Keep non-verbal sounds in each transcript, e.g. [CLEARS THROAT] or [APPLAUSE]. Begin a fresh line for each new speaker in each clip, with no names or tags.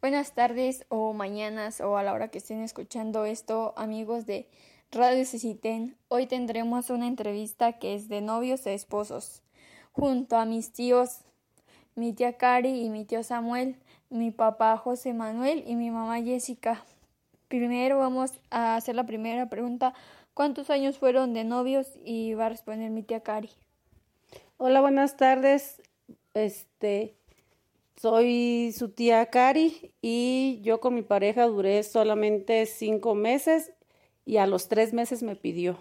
Buenas tardes o mañanas o a la hora que estén escuchando esto, amigos de Radio Ceciten. Hoy tendremos una entrevista que es de novios e esposos, junto a mis tíos, mi tía Cari y mi tío Samuel, mi papá José Manuel y mi mamá Jessica. Primero vamos a hacer la primera pregunta. ¿Cuántos años fueron de novios? Y va a responder mi tía Cari.
Hola, buenas tardes. Este, soy su tía Cari y yo con mi pareja duré solamente cinco meses y a los tres meses me pidió.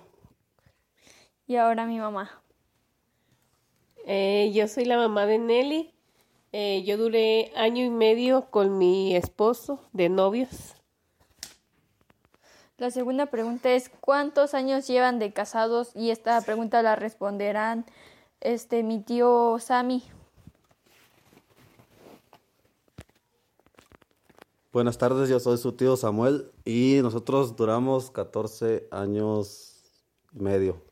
Y ahora mi mamá.
Eh, yo soy la mamá de Nelly. Eh, yo duré año y medio con mi esposo de novios.
La segunda pregunta es ¿cuántos años llevan de casados? Y esta pregunta la responderán este mi tío Sammy.
Buenas tardes, yo soy su tío Samuel y nosotros duramos 14 años y medio.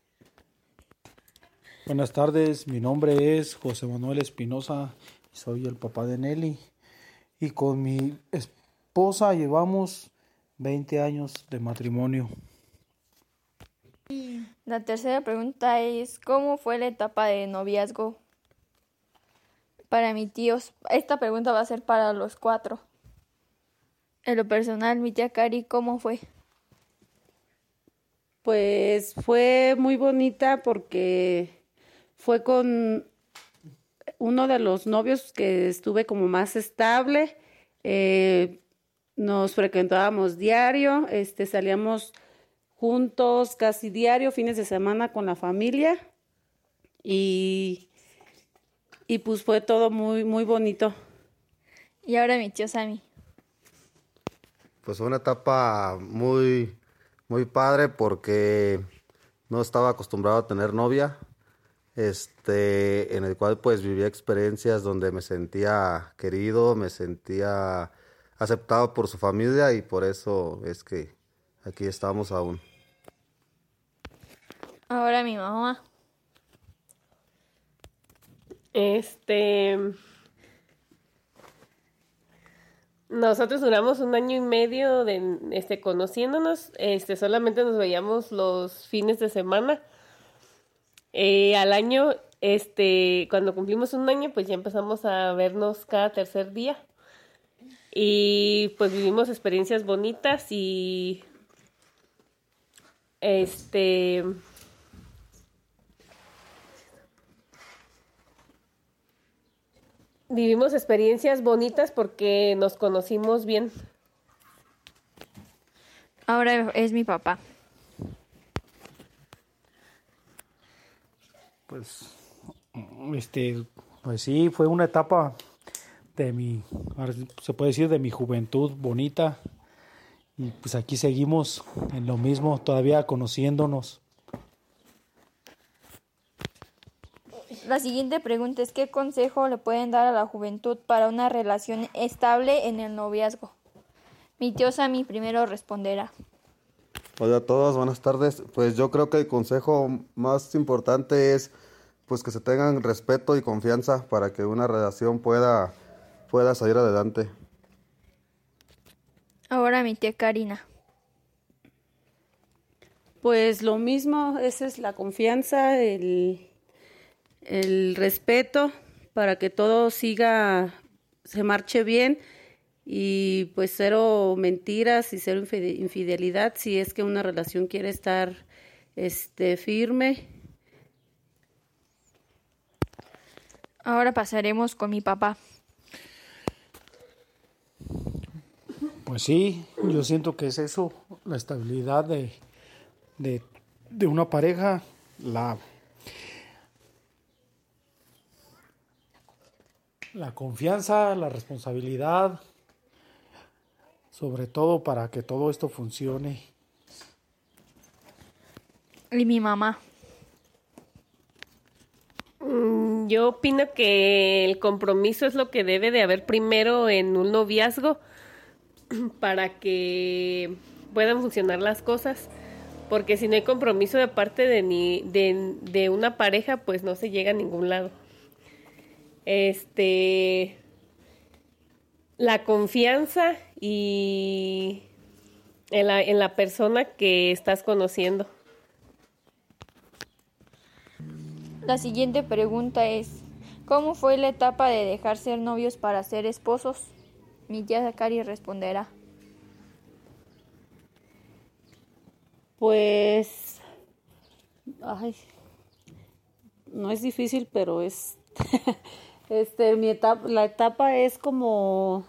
Buenas tardes, mi nombre es José Manuel Espinosa y soy el papá de Nelly. Y con mi esposa llevamos 20 años de matrimonio.
La tercera pregunta es ¿cómo fue la etapa de noviazgo para mi tíos? Esta pregunta va a ser para los cuatro. En lo personal, mi tía Cari, ¿cómo fue?
Pues fue muy bonita porque fue con uno de los novios que estuve como más estable. Eh, nos frecuentábamos diario, este, salíamos juntos casi diario, fines de semana con la familia y, y pues fue todo muy, muy bonito.
Y ahora mi tío Sammy
pues fue una etapa muy, muy padre porque no estaba acostumbrado a tener novia, este, en el cual pues vivía experiencias donde me sentía querido, me sentía aceptado por su familia y por eso es que aquí estamos aún.
Ahora mi mamá.
Este, nosotros duramos un año y medio de este conociéndonos, este solamente nos veíamos los fines de semana. Eh, al año, este, cuando cumplimos un año, pues ya empezamos a vernos cada tercer día. Y pues vivimos experiencias bonitas y este vivimos experiencias bonitas porque nos conocimos bien.
Ahora es mi papá.
Pues, este, pues sí, fue una etapa de mi, se puede decir, de mi juventud bonita. Y pues aquí seguimos en lo mismo, todavía conociéndonos.
La siguiente pregunta es ¿qué consejo le pueden dar a la juventud para una relación estable en el noviazgo? Mi tío Sammy primero responderá.
Hola a todos, buenas tardes. Pues yo creo que el consejo más importante es pues que se tengan respeto y confianza para que una relación pueda, pueda salir adelante.
Ahora mi tía Karina.
Pues lo mismo, esa es la confianza, el, el respeto para que todo siga, se marche bien y pues cero mentiras y cero infidelidad si es que una relación quiere estar este firme.
Ahora pasaremos con mi papá.
Pues sí, yo siento que es eso, la estabilidad de, de, de una pareja, la la confianza, la responsabilidad, sobre todo para que todo esto funcione.
Y mi mamá.
Mm, yo opino que el compromiso es lo que debe de haber primero en un noviazgo [CLEARS THROAT] para que puedan funcionar las cosas. Porque si no hay compromiso de parte de, ni, de, de una pareja, pues no se llega a ningún lado. Este. la confianza y en la, en la persona que estás conociendo.
La siguiente pregunta es, ¿cómo fue la etapa de dejar ser novios para ser esposos? Mi tía Cari responderá.
Pues, ay, no es difícil, pero es, [LAUGHS] este, mi etapa, la etapa es como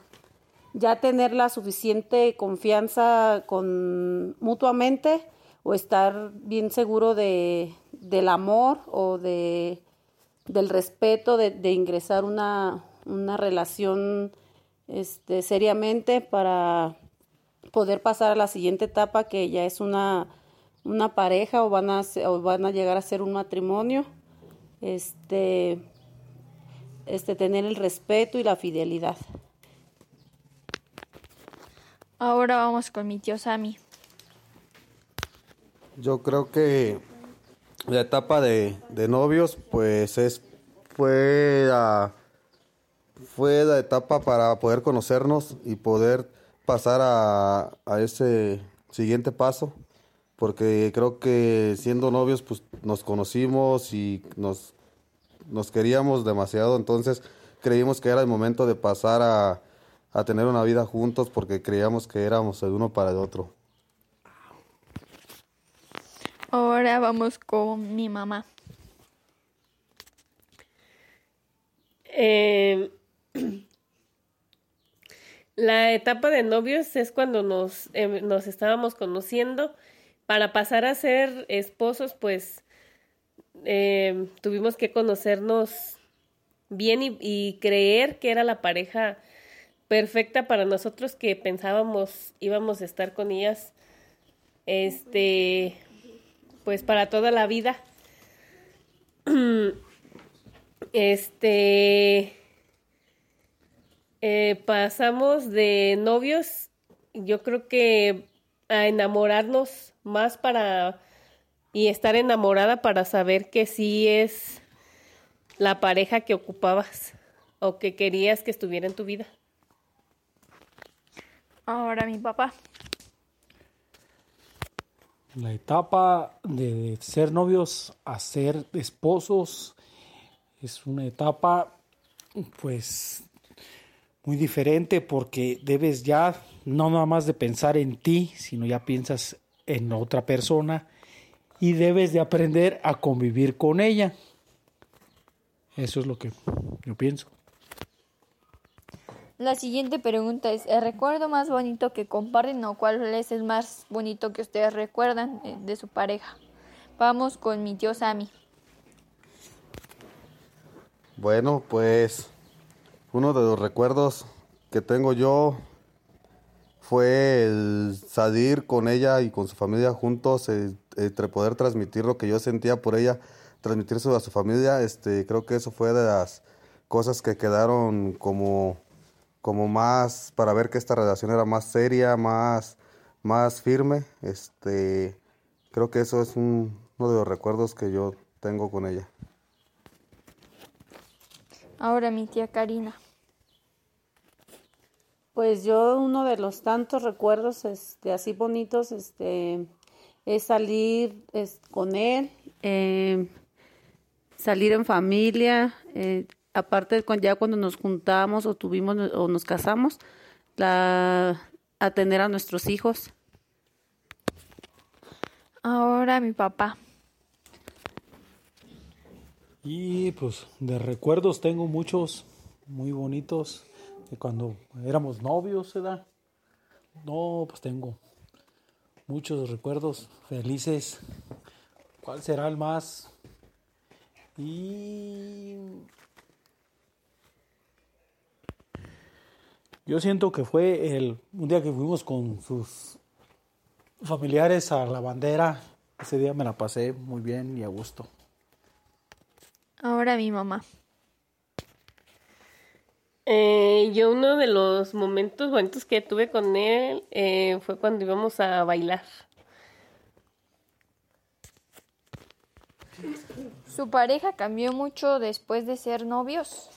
ya tener la suficiente confianza con mutuamente o estar bien seguro de, del amor o de del respeto de, ingresar una, una relación este, seriamente para poder pasar a la siguiente etapa que ya es una, una pareja o van, a, o van a llegar a ser un matrimonio. Este, este tener el respeto y la fidelidad
Ahora vamos con mi tío Sammy.
Yo creo que la etapa de, de novios, pues es fue la, fue la etapa para poder conocernos y poder pasar a, a ese siguiente paso, porque creo que siendo novios, pues nos conocimos y nos, nos queríamos demasiado, entonces creímos que era el momento de pasar a, a tener una vida juntos porque creíamos que éramos el uno para el otro.
Ahora vamos con mi mamá.
Eh, [CLEARS THROAT] la etapa de novios es cuando nos, eh, nos estábamos conociendo. Para pasar a ser esposos, pues eh, tuvimos que conocernos bien y, creer que era la pareja perfecta para nosotros que pensábamos íbamos a estar con ellas este pues para toda la vida. [CLEARS THROAT] Este eh, pasamos de novios yo creo que a enamorarnos más para y estar enamorada para saber que sí es la pareja que ocupabas o que querías que estuviera en tu vida
Ahora mi papá.
La etapa de ser novios a ser esposos es una etapa pues muy diferente porque debes ya no nada más de pensar en ti, sino ya piensas en otra persona y debes de aprender a convivir con ella. Eso es lo que yo pienso.
La siguiente pregunta es, ¿el recuerdo más bonito que comparten o cuál es el más bonito que ustedes recuerdan eh, de su pareja? Vamos con mi tío Sammy.
Bueno, pues uno de los recuerdos que tengo yo fue el salir con ella y con su familia juntos, eh, entre poder transmitir lo que yo sentía por ella, transmitirse a su familia. Este, creo que eso fue de las cosas que quedaron como como más para ver que esta relación era más seria, más, más firme. Este, creo que eso es un, uno de los recuerdos que yo tengo con ella.
Ahora mi tía Karina.
Pues yo uno de los tantos recuerdos este, así bonitos este, es salir es, con él, eh, salir en familia, eh, aparte ya cuando nos juntamos o tuvimos o nos casamos, la, a tener a nuestros hijos.
Ahora mi papá.
Y pues de recuerdos tengo muchos muy bonitos de cuando éramos novios, ¿verdad? No, pues tengo muchos recuerdos felices. ¿Cuál será el más? Y Yo siento que fue el, un día que fuimos con sus familiares a la bandera. Ese día me la pasé muy bien y a gusto.
Ahora mi mamá.
Eh, yo uno de los momentos bonitos que tuve con él eh, fue cuando íbamos a bailar.
¿Su pareja cambió mucho después de ser novios?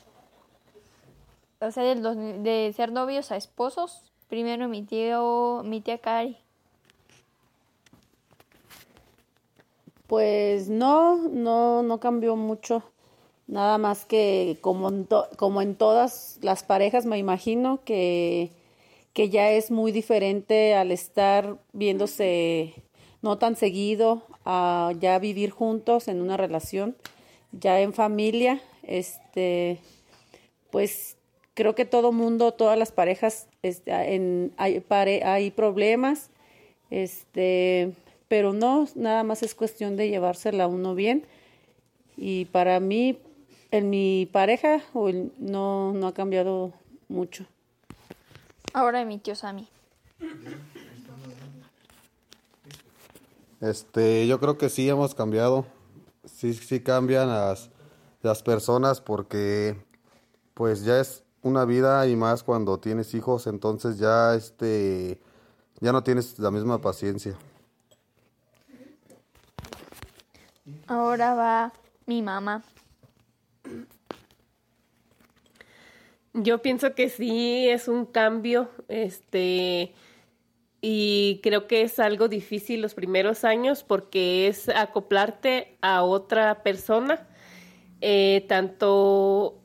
pasar de ser novios a esposos? Primero mi tío, mi tía Cari.
Pues no, no, no cambió mucho. Nada más que como en, como en todas las parejas me imagino que, que ya es muy diferente al estar viéndose no tan seguido a ya vivir juntos en una relación, ya en familia, este, pues creo que todo mundo, todas las parejas, este, hay problemas, este, pero no, nada más es cuestión de llevársela uno bien. Y para mí, en mi pareja, no, no ha cambiado mucho.
Ahora mi tío Sammy.
Este, yo creo que sí hemos cambiado. Sí, sí cambian las, las personas porque pues ya es una vida y más cuando tienes hijos, entonces ya este ya no tienes la misma paciencia.
Ahora va mi mamá.
Yo pienso que sí es un cambio, este, y creo que es algo difícil los primeros años porque es acoplarte a otra persona, eh, tanto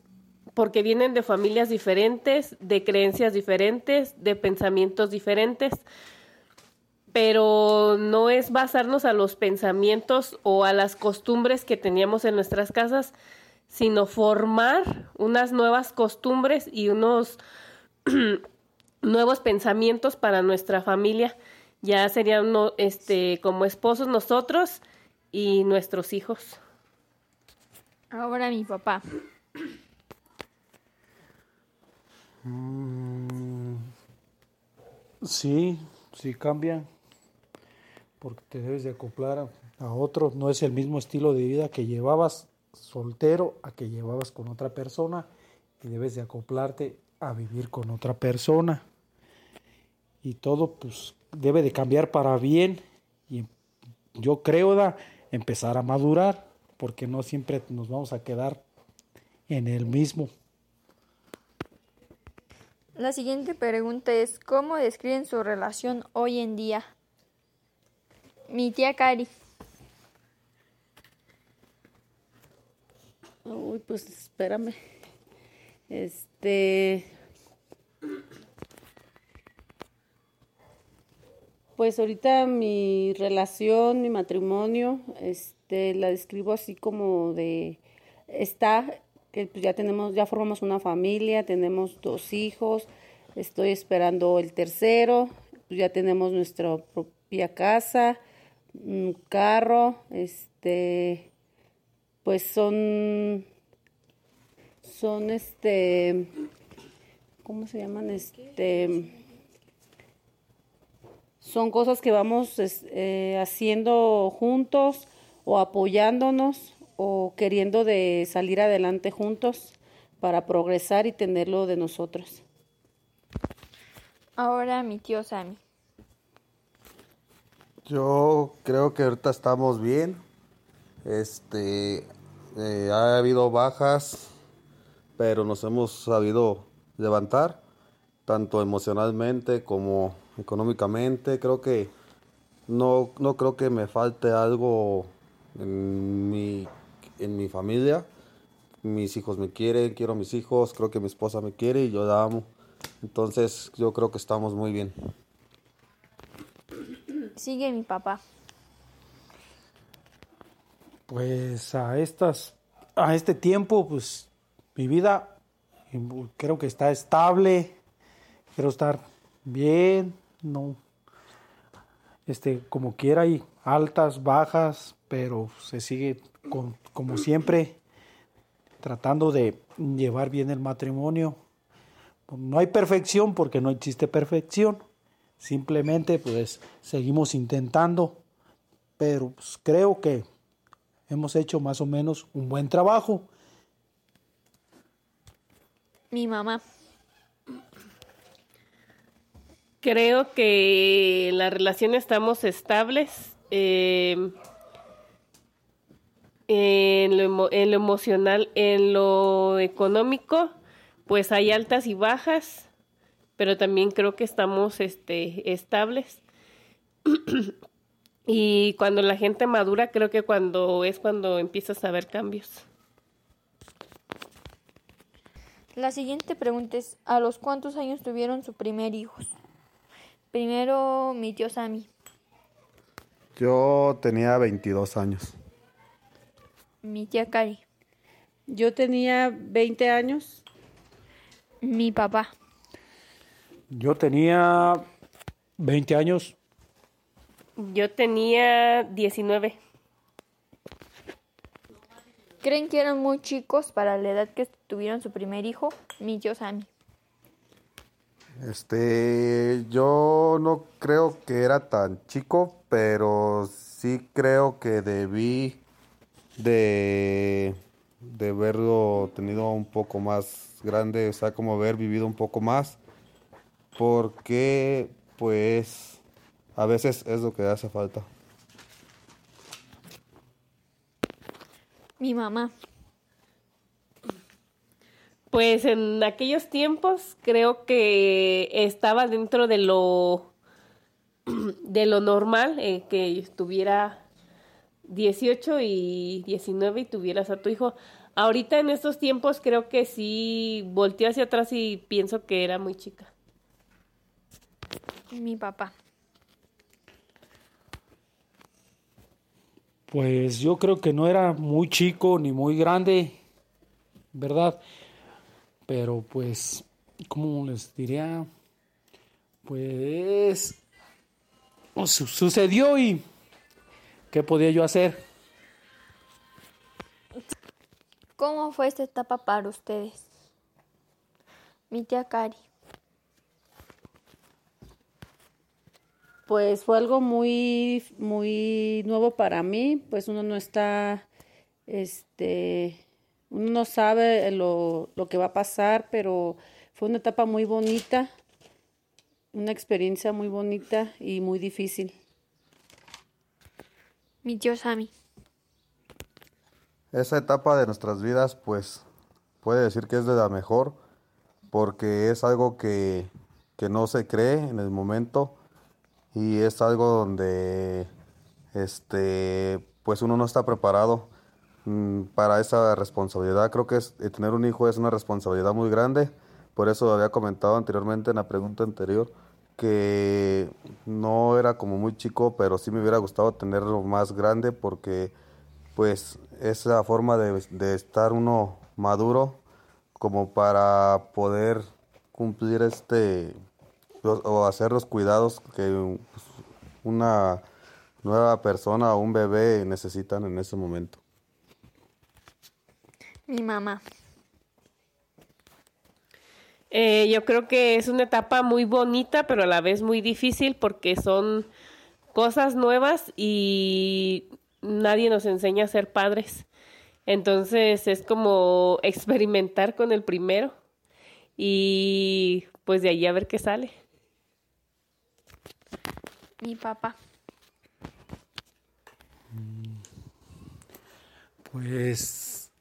porque vienen de familias diferentes, de creencias diferentes, de pensamientos diferentes, pero no es basarnos a los pensamientos o a las costumbres que teníamos en nuestras casas, sino formar unas nuevas costumbres y unos [CLEARS THROAT] nuevos pensamientos para nuestra familia. Ya serían este, como esposos nosotros y nuestros hijos.
Ahora mi papá.
Mm, sí, sí cambia, porque te debes de acoplar a, otro. No es el mismo estilo de vida que llevabas soltero a que llevabas con otra persona y debes de acoplarte a vivir con otra persona. Y todo pues debe de cambiar para bien y yo creo da empezar a madurar porque no siempre nos vamos a quedar en el mismo.
La siguiente pregunta es, ¿cómo describen su relación hoy en día? Mi tía Cari.
Uy, pues espérame. Este. Pues ahorita mi relación, mi matrimonio, este, la describo así como de está que pues ya tenemos, ya formamos una familia, tenemos dos hijos, estoy esperando el tercero, pues ya tenemos nuestra propia casa, un carro, este, pues son, son este, ¿cómo se llaman? Este, son cosas que vamos eh, haciendo juntos o apoyándonos o queriendo de salir adelante juntos para progresar y tenerlo de nosotros.
Ahora mi tío Sammy.
Yo creo que ahorita estamos bien. Este, eh, ha habido bajas, pero nos hemos sabido levantar, tanto emocionalmente como económicamente. Creo que no, no creo que me falte algo en mi en mi familia. Mis hijos me quieren, quiero a mis hijos, creo que mi esposa me quiere y yo la amo. Entonces yo creo que estamos muy bien.
Sigue mi papá.
Pues a estas, a este tiempo, pues mi vida creo que está estable, quiero estar bien, no, este, como quiera hay altas, bajas, pero se sigue como siempre, tratando de llevar bien el matrimonio. No hay perfección porque no existe perfección. Simplemente pues seguimos intentando, pero pues, creo que hemos hecho más o menos un buen trabajo.
Mi mamá.
Creo que la relación estamos estables. Eh, en lo, en lo emocional, en lo económico, pues hay altas y bajas, pero también creo que estamos este, estables. [CLEARS THROAT] y cuando la gente madura, creo que cuando es cuando empiezas a ver cambios.
La siguiente pregunta es, ¿a los cuántos años tuvieron su primer hijo? Primero mi tío Sammy.
Yo tenía 22 años.
Mi tía Cari.
Yo tenía 20 años.
Mi papá.
Yo tenía 20 años.
Yo tenía 19.
¿Creen que eran muy chicos para la edad que tuvieron su primer hijo? Mi tío Sammy.
Este, yo no creo que era tan chico, pero sí creo que debí de, de haberlo tenido un poco más grande, o sea, como haber vivido un poco más, porque pues a veces es lo que hace falta.
Mi mamá.
Pues en aquellos tiempos creo que estaba dentro de lo [CLEARS THROAT] de lo normal eh, que estuviera 18 y 19 y tuvieras a tu hijo. Ahorita en estos tiempos creo que sí volteo hacia atrás y pienso que era muy chica.
Mi papá.
Pues yo creo que no era muy chico ni muy grande, ¿verdad? Pero pues, ¿cómo les diría? Pues su- sucedió y ¿qué podía yo hacer?
¿Cómo fue esta etapa para ustedes? Mi tía Cari.
Pues fue algo muy, muy nuevo para mí, pues uno no está, este, uno no sabe lo, lo que va a pasar, pero fue una etapa muy bonita, una experiencia muy bonita y muy difícil.
Mi tío Sammy.
Esa etapa de nuestras vidas, pues, puede decir que es de la mejor, porque es algo que, que no se cree en el momento y es algo donde, este, pues uno no está preparado mm, para esa responsabilidad. Creo que es, eh, tener un hijo es una responsabilidad muy grande, por eso había comentado anteriormente en la pregunta anterior que no era como muy chico, pero sí me hubiera gustado tenerlo más grande porque pues es la forma de, de estar uno maduro como para poder cumplir este o hacer los cuidados que pues, una nueva persona o un bebé necesitan en ese momento.
Mi mamá.
Eh, yo creo que es una etapa muy bonita, pero a la vez muy difícil porque son cosas nuevas y nadie nos enseña a ser padres. Entonces es como experimentar con el primero y pues de ahí a ver qué sale.
Mi papá.
Pues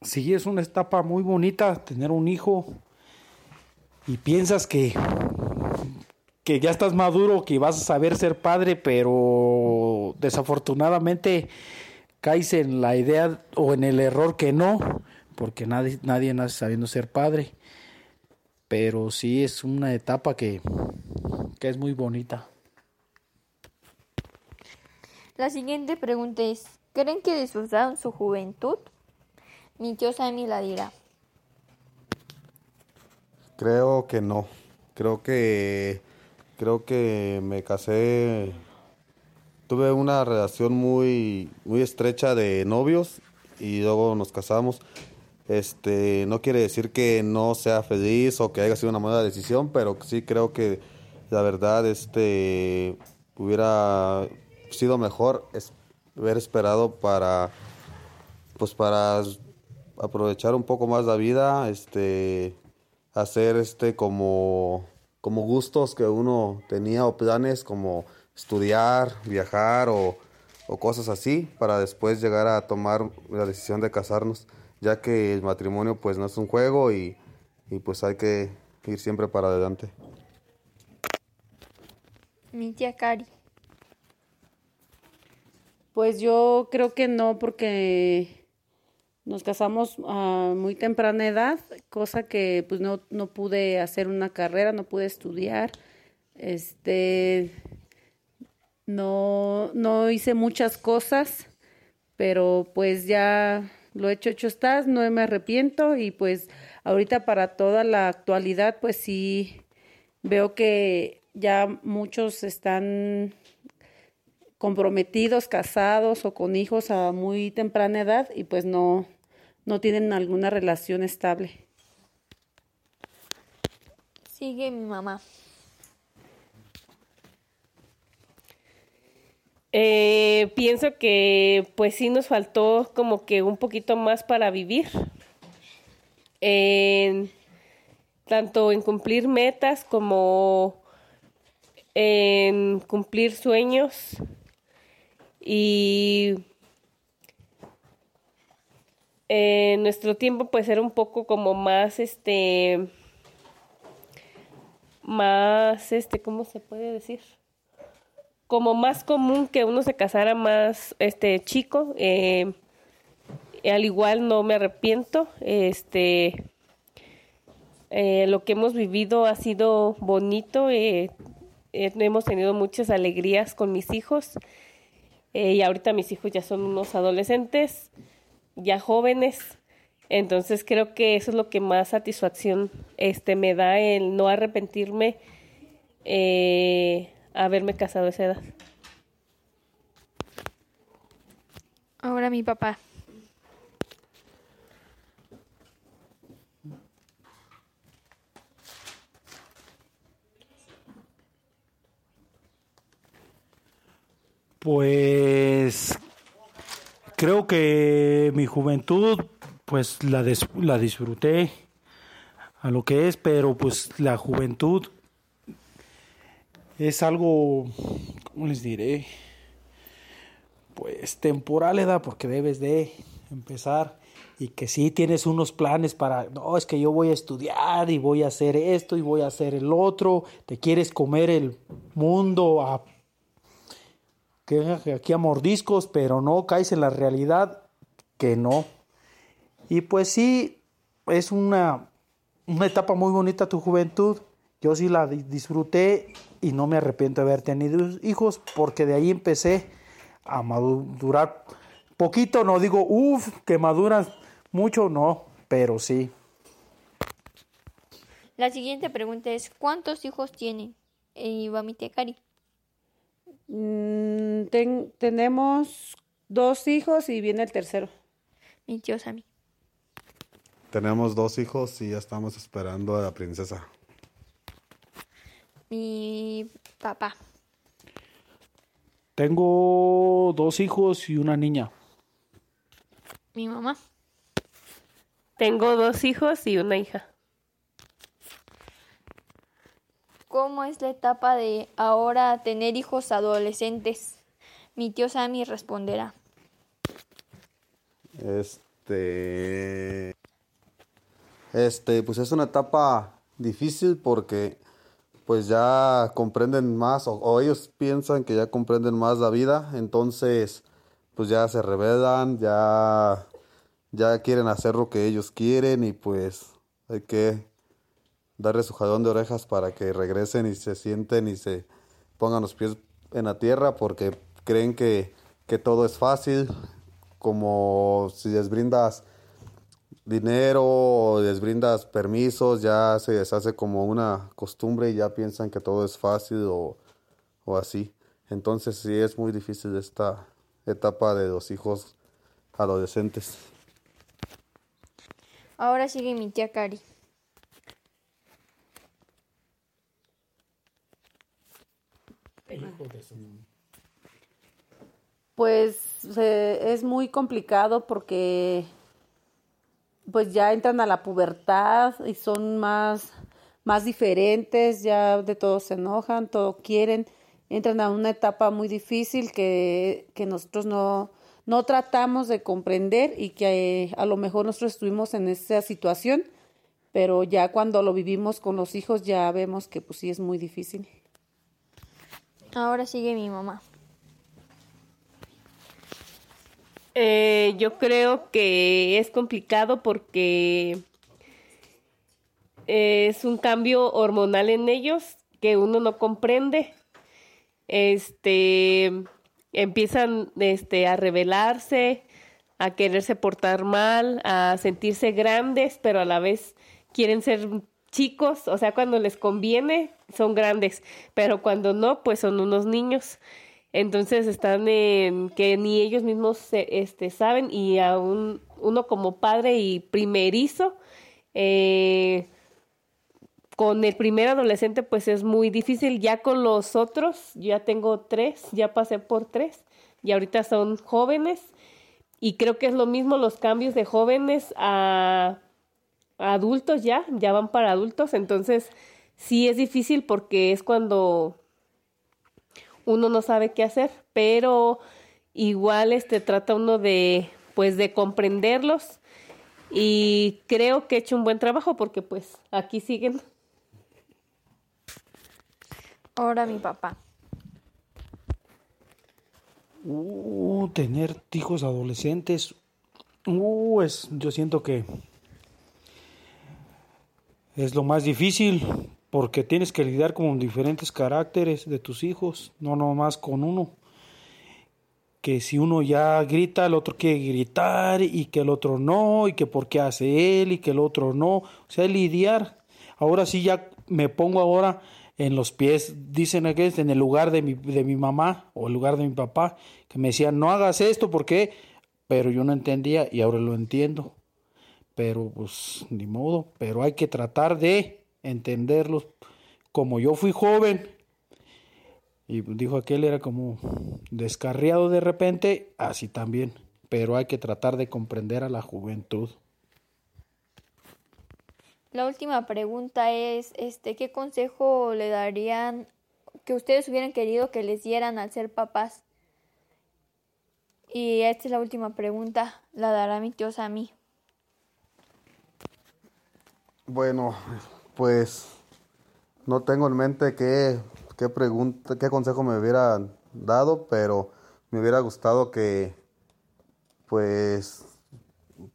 sí, es una etapa muy bonita tener un hijo y piensas que, que ya estás maduro, que vas a saber ser padre, pero desafortunadamente caes en la idea o en el error que no, porque nadie, nadie nace sabiendo ser padre. Pero sí es una etapa que, que es muy bonita.
La siguiente pregunta es, ¿creen que disfrutaron su juventud? Mi tío Sammy la dirá.
Creo que no. Creo que creo que me casé tuve una relación muy muy estrecha de novios y luego nos casamos. Este, no quiere decir que no sea feliz o que haya sido una mala decisión, pero sí creo que la verdad este hubiera sido mejor es- haber esperado para pues para aprovechar un poco más la vida, este hacer este como como gustos que uno tenía o planes como estudiar, viajar o, o cosas así para después llegar a tomar la decisión de casarnos, ya que el matrimonio pues no es un juego y, y pues hay que ir siempre para adelante.
Mi tía Cari.
Pues yo creo que no, porque nos casamos a muy temprana edad, cosa que pues no, no pude hacer una carrera, no pude estudiar. Este no, no hice muchas cosas, pero pues ya lo hecho, hecho estás, no me arrepiento y pues ahorita para toda la actualidad pues sí veo que ya muchos están comprometidos, casados o con hijos a muy temprana edad y pues no, no tienen alguna relación estable.
Sigue mi mamá.
Eh, pienso que pues sí nos faltó como que un poquito más para vivir. tanto en cumplir metas como en cumplir sueños y en nuestro tiempo pues era un poco como más este más este cómo se puede decir como más común que uno se casara más este chico eh, al igual no me arrepiento este eh, lo que hemos vivido ha sido bonito eh, hemos tenido muchas alegrías con mis hijos y ahorita mis hijos ya son unos adolescentes ya jóvenes entonces creo que eso es lo que más satisfacción este me da el no arrepentirme eh, haberme casado a esa edad.
Ahora mi papá.
Pues creo que mi juventud pues la, la disfruté a lo que es, pero pues la juventud es algo, ¿cómo les diré? Pues temporal, edad, porque debes de empezar y que si tienes unos planes para, no, es que yo voy a estudiar y voy a hacer esto y voy a hacer el otro, te quieres comer el mundo a, que aquí a mordiscos, pero no caes en la realidad que no. Y pues sí, es una, una etapa muy bonita tu juventud, yo sí la disfruté y no me arrepiento de haber tenido hijos porque de ahí empecé a madurar poquito, no digo, uff, que maduran mucho, no, pero sí.
La siguiente pregunta es, ¿cuántos hijos tienen? Y va mi tía Cari.
Mm, tenemos dos hijos y viene el tercero.
Mi tío Sammy.
Tenemos dos hijos y ya estamos esperando a la princesa
mi papá.
Tengo dos hijos y una niña.
Mi mamá.
Tengo dos hijos y una hija.
¿Cómo es la etapa de ahora tener hijos adolescentes? Mi tío Sammy responderá.
Este. Este, pues es una etapa difícil porque pues ya comprenden más o, ellos piensan que ya comprenden más la vida, entonces pues ya se revelan, ya, ya quieren hacer lo que ellos quieren y pues hay que darle su jalón de orejas para que regresen y se sienten y se pongan los pies en la tierra porque creen que, que todo es fácil, como si les brindas dinero o les brindas permisos, ya se les hace como una costumbre y ya piensan que todo es fácil o, o así. Entonces sí es muy difícil esta etapa de los hijos adolescentes.
Ahora sigue mi tía Cari.
Pues es muy complicado porque pues ya entran a la pubertad y son más, más diferentes, ya de todo se enojan, todo quieren, entran a una etapa muy difícil que, que nosotros no, no tratamos de comprender y que eh, a lo mejor nosotros estuvimos en esa situación pero ya cuando lo vivimos con los hijos ya vemos que pues sí es muy difícil.
Ahora sigue mi mamá.
Eh, yo creo que es complicado porque es un cambio hormonal en ellos que uno no comprende. Este empiezan este a rebelarse, a quererse portar mal, a sentirse grandes, pero a la vez quieren ser chicos, o sea, cuando les conviene son grandes, pero cuando no, pues son unos niños. Entonces están en que ni ellos mismos este, saben y aún uno como padre y primerizo, eh, con el primer adolescente pues es muy difícil, ya con los otros, ya tengo tres, ya pasé por tres y ahorita son jóvenes y creo que es lo mismo los cambios de jóvenes a adultos ya, ya van para adultos, entonces sí es difícil porque es cuando uno no sabe qué hacer, pero igual este trata uno de pues de comprenderlos y creo que he hecho un buen trabajo porque pues aquí siguen.
Ahora mi papá.
Uh, tener hijos adolescentes, uh, es, yo siento que es lo más difícil porque tienes que lidiar con diferentes caracteres de tus hijos, no nomás con uno. Que si uno ya grita, el otro quiere gritar y que el otro no, y que por qué hace él y que el otro no. O sea, lidiar. Ahora sí ya me pongo ahora en los pies, dicen que en el lugar de mi, de mi mamá o el lugar de mi papá, que me decían, no hagas esto, ¿por qué? Pero yo no entendía y ahora lo entiendo pero pues ni modo, pero hay que tratar de entenderlos. Como yo fui joven, y dijo aquel era como descarriado de repente, así también, pero hay que tratar de comprender a la juventud.
La última pregunta es, este, ¿qué consejo le darían que ustedes hubieran querido que les dieran al ser papás? Y esta es la última pregunta, la dará mi tío a mí.
Bueno, pues no tengo en mente qué, qué pregunta, qué consejo me hubiera dado, pero me hubiera gustado que pues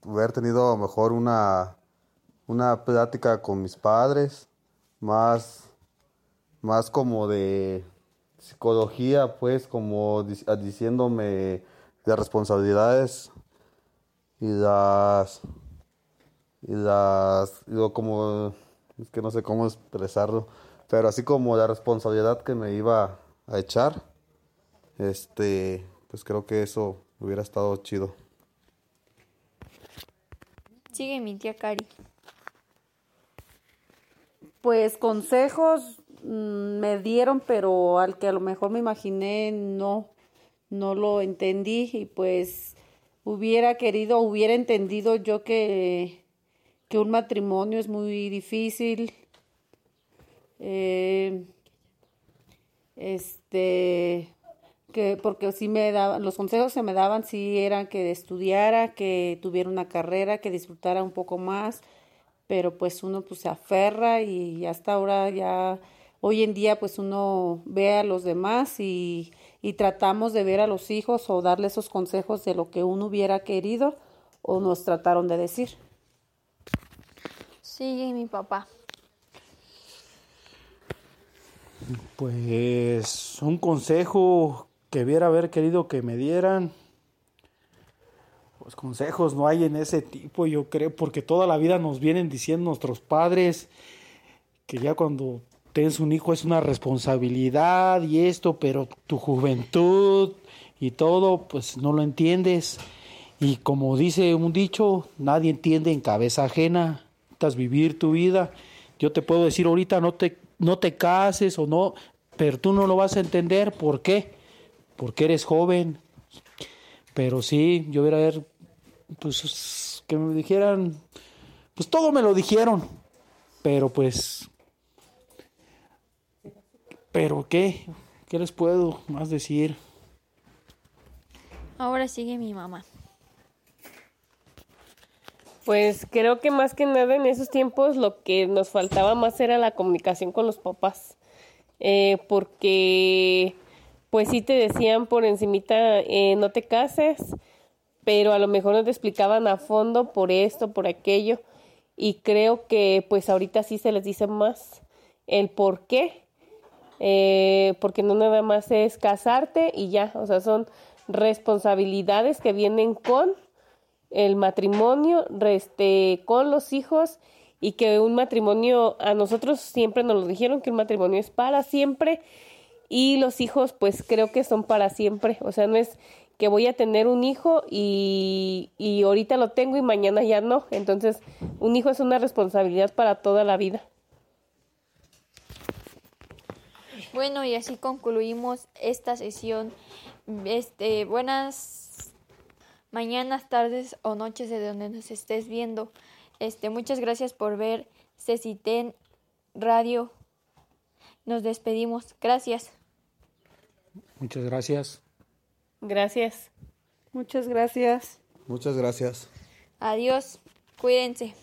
hubiera tenido mejor una, una plática con mis padres, más, más como de psicología, pues como diciéndome de responsabilidades y las y las, digo, como, es que no sé cómo expresarlo, pero así como la responsabilidad que me iba a echar, este, pues creo que eso hubiera estado chido.
Sigue mi tía Cari.
Pues consejos mm, me dieron, pero al que a lo mejor me imaginé no, no lo entendí y pues hubiera querido, hubiera entendido yo que que un matrimonio es muy difícil. Eh, este que porque sí me daban los consejos que me daban sí eran que estudiara que tuviera una carrera que disfrutara un poco más pero pues uno pues se aferra y hasta ahora ya hoy en día pues uno ve a los demás y, y tratamos de ver a los hijos o darle esos consejos de lo que uno hubiera querido o nos trataron de decir
Sigue mi papá.
Pues un consejo que hubiera haber querido que me dieran. Pues consejos no hay en ese tipo, yo creo, porque toda la vida nos vienen diciendo nuestros padres que ya cuando tienes un hijo es una responsabilidad y esto, pero tu juventud y todo, pues no lo entiendes. Y como dice un dicho, nadie entiende en cabeza ajena vivir tu vida. Yo te puedo decir ahorita no te, no te cases o no, pero tú no lo vas a entender. ¿Por qué? Porque eres joven. Pero sí, yo hubiera ver, pues que me dijeran, pues todo me lo dijeron. Pero pues, pero qué, ¿qué les puedo más decir?
Ahora sigue mi mamá.
Pues creo que más que nada en esos tiempos lo que nos faltaba más era la comunicación con los papás, eh, porque pues sí te decían por encimita eh, no te cases, pero a lo mejor no te explicaban a fondo por esto, por aquello, y creo que pues ahorita sí se les dice más el por qué, eh, porque no nada más es casarte y ya, o sea, son responsabilidades que vienen con el matrimonio, este, con los hijos y que un matrimonio, a nosotros siempre nos lo dijeron que un matrimonio es para siempre y los hijos pues creo que son para siempre, o sea, no es que voy a tener un hijo y, y ahorita lo tengo y mañana ya no, entonces un hijo es una responsabilidad para toda la vida.
Bueno, y así concluimos esta sesión. Este, buenas mañanas, tardes o noches de donde nos estés viendo. Este, muchas gracias por ver Ceciten Radio. Nos despedimos. Gracias.
Muchas gracias.
Gracias.
Muchas gracias.
Muchas gracias.
Adiós. Cuídense.